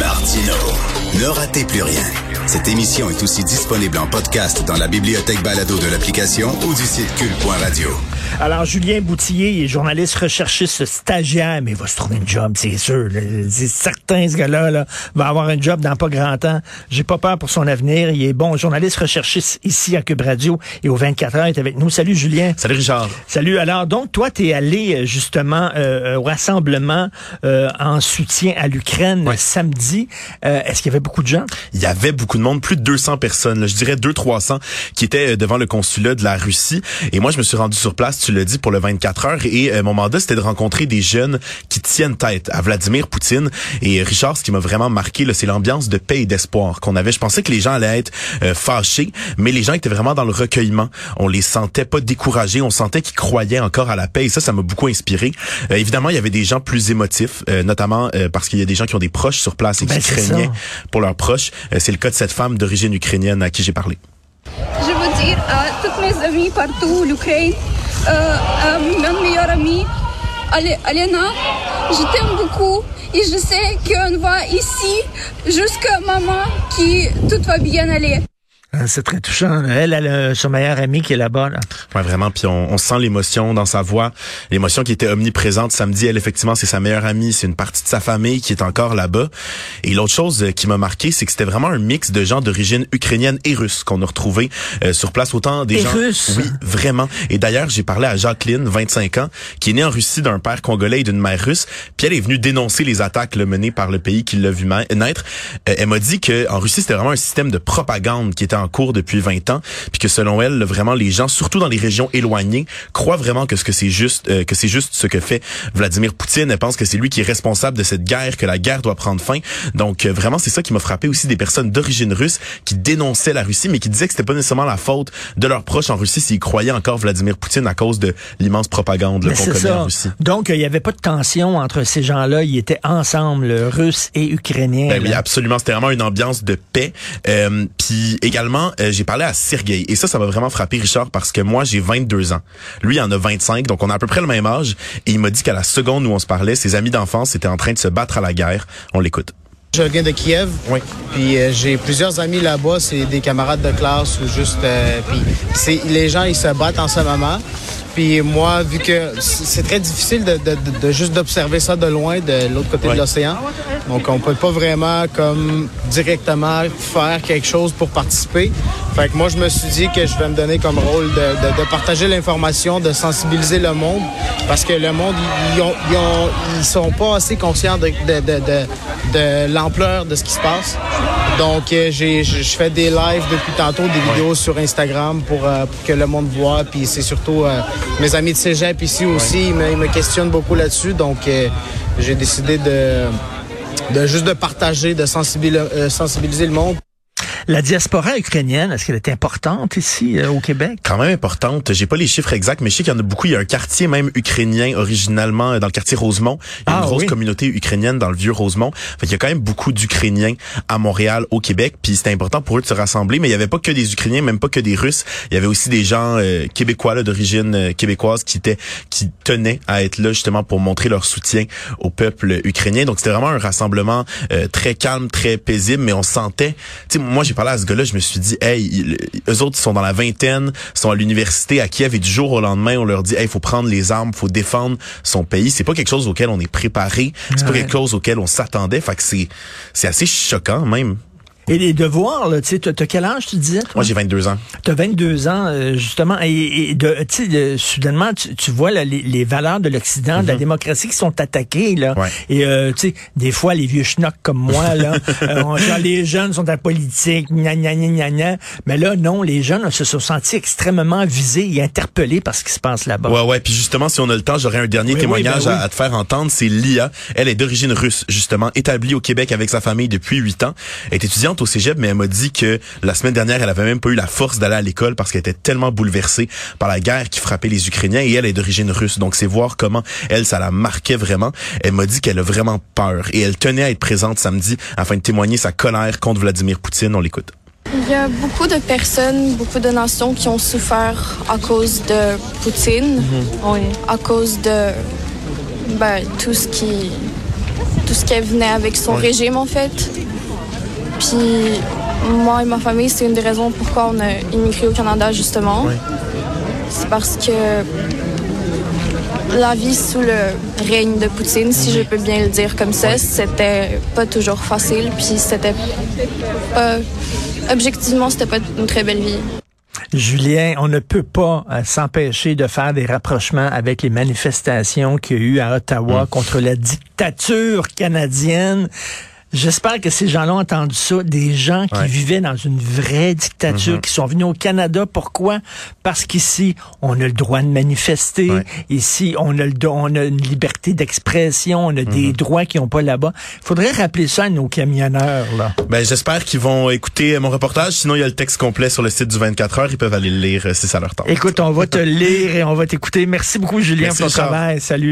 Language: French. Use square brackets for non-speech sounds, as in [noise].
Martino, ne ratez plus rien. Cette émission est aussi disponible en podcast dans la bibliothèque balado de l'application ou du site cul.radio. Alors, Julien Boutillier est journaliste recherchiste stagiaire, mais il va se trouver une job, c'est sûr. C'est certain, ce gars-là là, va avoir un job dans pas grand temps. J'ai pas peur pour son avenir. Il est bon journaliste recherchiste ici à Cube Radio et au 24 heures, il est avec nous. Salut, Julien. Salut, Richard. Salut. Alors, donc, toi, tu es allé euh, justement euh, au rassemblement euh, en soutien à l'Ukraine samedi. Est-ce qu'il y avait beaucoup de gens? Il y avait beaucoup de monde, plus de 200 personnes, je dirais 200-300, qui étaient devant le consulat de la Russie. Et moi, je me suis rendu sur place tu l'as dit, pour le 24 heures. Et euh, mon mandat, c'était de rencontrer des jeunes qui tiennent tête à Vladimir Poutine. Et Richard, ce qui m'a vraiment marqué, c'est l'ambiance de paix et d'espoir qu'on avait. Je pensais que les gens allaient être euh, fâchés, mais les gens étaient vraiment dans le recueillement. On les sentait pas découragés, on sentait qu'ils croyaient encore à la paix. Et ça, ça m'a beaucoup inspiré. Euh, évidemment, il y avait des gens plus émotifs, notamment parce qu'il y a des gens qui ont des proches sur place et qui ben, craignaient pour leurs proches. c'est le cas de cette femme d'origine ukrainienne à qui j'ai parlé. Je veux dire à toutes mes amis partout, l'Ukraine, euh, euh, mon meilleur ami, Alena, je t'aime beaucoup et je sais qu'on va ici jusqu'à maman qui tout va bien aller. Ah, c'est très touchant. Elle, elle a son meilleur ami qui est là-bas. Là. Ouais, vraiment. Puis on, sent l'émotion dans sa voix, l'émotion qui était omniprésente samedi. Elle, effectivement, c'est sa meilleure amie, c'est une partie de sa famille qui est encore là-bas. Et l'autre chose euh, qui m'a marqué, c'est que c'était vraiment un mix de gens d'origine ukrainienne et russe qu'on a retrouvé euh, sur place. Autant des et gens. Russe? Oui, vraiment. Et d'ailleurs, j'ai parlé à Jacqueline, 25 ans, qui est née en Russie d'un père congolais et d'une mère russe. Puis elle est venue dénoncer les attaques menées par le pays qui l'a vu naître. Euh, elle m'a dit que en Russie, c'était vraiment un système de propagande qui était en cours depuis 20 ans, puis que selon elle, vraiment les gens, surtout dans les régions éloignées, croient vraiment que ce que c'est juste, euh, que c'est juste ce que fait Vladimir Poutine. Elle pense que c'est lui qui est responsable de cette guerre, que la guerre doit prendre fin. Donc euh, vraiment, c'est ça qui m'a frappé aussi des personnes d'origine russe qui dénonçaient la Russie, mais qui disaient que c'était pas nécessairement la faute de leurs proches en Russie s'ils croyaient encore Vladimir Poutine à cause de l'immense propagande qu'on connaît en Russie. Donc il y avait pas de tension entre ces gens-là, ils étaient ensemble, Russes et Ukrainiens. Ben oui, absolument. C'était vraiment une ambiance de paix. Euh, puis également, euh, j'ai parlé à Sergei. Et ça, ça m'a vraiment frappé, Richard, parce que moi, j'ai 22 ans. Lui, il en a 25, donc on a à peu près le même âge. Et il m'a dit qu'à la seconde où on se parlait, ses amis d'enfance étaient en train de se battre à la guerre. On l'écoute. Je viens de Kiev. Oui. Puis euh, j'ai plusieurs amis là-bas, c'est des camarades de classe ou juste. Euh, puis les gens ils se battent en ce moment. Puis moi, vu que c'est très difficile de, de, de juste d'observer ça de loin, de l'autre côté de l'océan, donc on peut pas vraiment comme directement faire quelque chose pour participer. Fait que moi, je me suis dit que je vais me donner comme rôle de, de partager l'information, de sensibiliser le monde, parce que le monde, ils, ont, ils, ont, ils sont pas assez conscients de, de l'ampleur de ce qui se passe. Donc, euh, j'ai, je fais des lives depuis tantôt, des vidéos sur Instagram pour, euh, pour, que le monde voit. Puis c'est surtout euh, mes amis de cégep ici aussi, ils me, ils me questionnent beaucoup là-dessus. Donc, j'ai décidé de, de juste de partager, de sensibiliser, sensibiliser le monde. La diaspora ukrainienne, est-ce qu'elle est importante ici euh, au Québec? Quand même importante. J'ai pas les chiffres exacts, mais je sais qu'il y en a beaucoup. Il y a un quartier même ukrainien originalement euh, dans le quartier Rosemont. Il y a une ah grosse communauté ukrainienne dans le vieux Rosemont. Fait il y a quand même beaucoup d'Ukrainiens à Montréal, au Québec. Puis c'était important pour eux de se rassembler, mais il y avait pas que des Ukrainiens, même pas que des Russes. Il y avait aussi des gens euh, québécois d'origine québécoise qui étaient qui tenaient à être là justement pour montrer leur soutien au peuple ukrainien. Donc c'était vraiment un rassemblement très calme, très paisible, mais on sentait. Moi j'ai parlé à ce gars-là, je me suis dit, hey, eux autres sont dans la vingtaine, sont à l'université à Kiev et du jour au lendemain, on leur dit, hey, il faut prendre les armes, faut défendre son pays. C'est pas quelque chose auquel on est préparé, c'est pas quelque chose auquel on s'attendait. Fait que c'est, c'est assez choquant même. Et les devoirs, tu sais, t'as quel âge, tu disais? Moi, j'ai 22 ans. T'as 22 ans, euh, justement. Et, de, tu sais, soudainement, tu, vois les, valeurs de l'Occident, de la mhm. démocratie qui sont attaquées, là. Et, euh, tu sais, des fois, les vieux schnocks comme moi, là, [laughs] euh, genre, les jeunes sont à politique, gna, gna, gna, gna, Mais là, non, les jeunes se sont sentis extrêmement visés et interpellés par ce qui se passe là-bas. Ouais, ouais. Puis justement, si on a le temps, j'aurais un dernier témoignage ben à, te faire entendre. C'est Lia. Elle est d'origine russe, justement, établie au Québec avec sa famille depuis 8 ans. Elle est étudiante au cégep, mais elle m'a dit que la semaine dernière, elle avait même pas eu la force d'aller à l'école parce qu'elle était tellement bouleversée par la guerre qui frappait les Ukrainiens et elle est d'origine russe. Donc c'est voir comment elle, ça la marquait vraiment. Elle m'a dit qu'elle a vraiment peur et elle tenait à être présente samedi afin de témoigner sa colère contre Vladimir Poutine. On l'écoute. Il y a beaucoup de personnes, beaucoup de nations qui ont souffert à cause de Poutine, mhm. à cause de ben, tout ce qui tout ce qui venait avec son régime, en fait. Puis moi et ma famille, c'est une des raisons pourquoi on a immigré au Canada, justement. C'est parce que la vie sous le règne de Poutine, si je peux bien le dire comme ça, c'était pas toujours facile, puis c'était pas... Objectivement, c'était pas une très belle vie. Julien, on ne peut pas euh, s'empêcher de faire des rapprochements avec les manifestations qu'il y a eu à Ottawa mm. contre la dictature canadienne. J'espère que ces gens-là ont entendu ça, des gens qui vivaient dans une vraie dictature, mhm. qui sont venus au Canada. Pourquoi? Parce qu'ici, on a le droit de manifester. Ici, on a, le, on a une liberté d'expression, on a des mhm. droits qui n'ont pas là-bas. Il faudrait rappeler ça à nos camionneurs. Là. Ben, J'espère qu'ils vont écouter mon reportage. Sinon, il y a le texte complet sur le site du 24 heures. Ils peuvent aller le lire euh, si ça leur tente. Écoute, on va te [laughs] lire et on va t'écouter. Merci beaucoup, Julien, pour ton travail. Salut.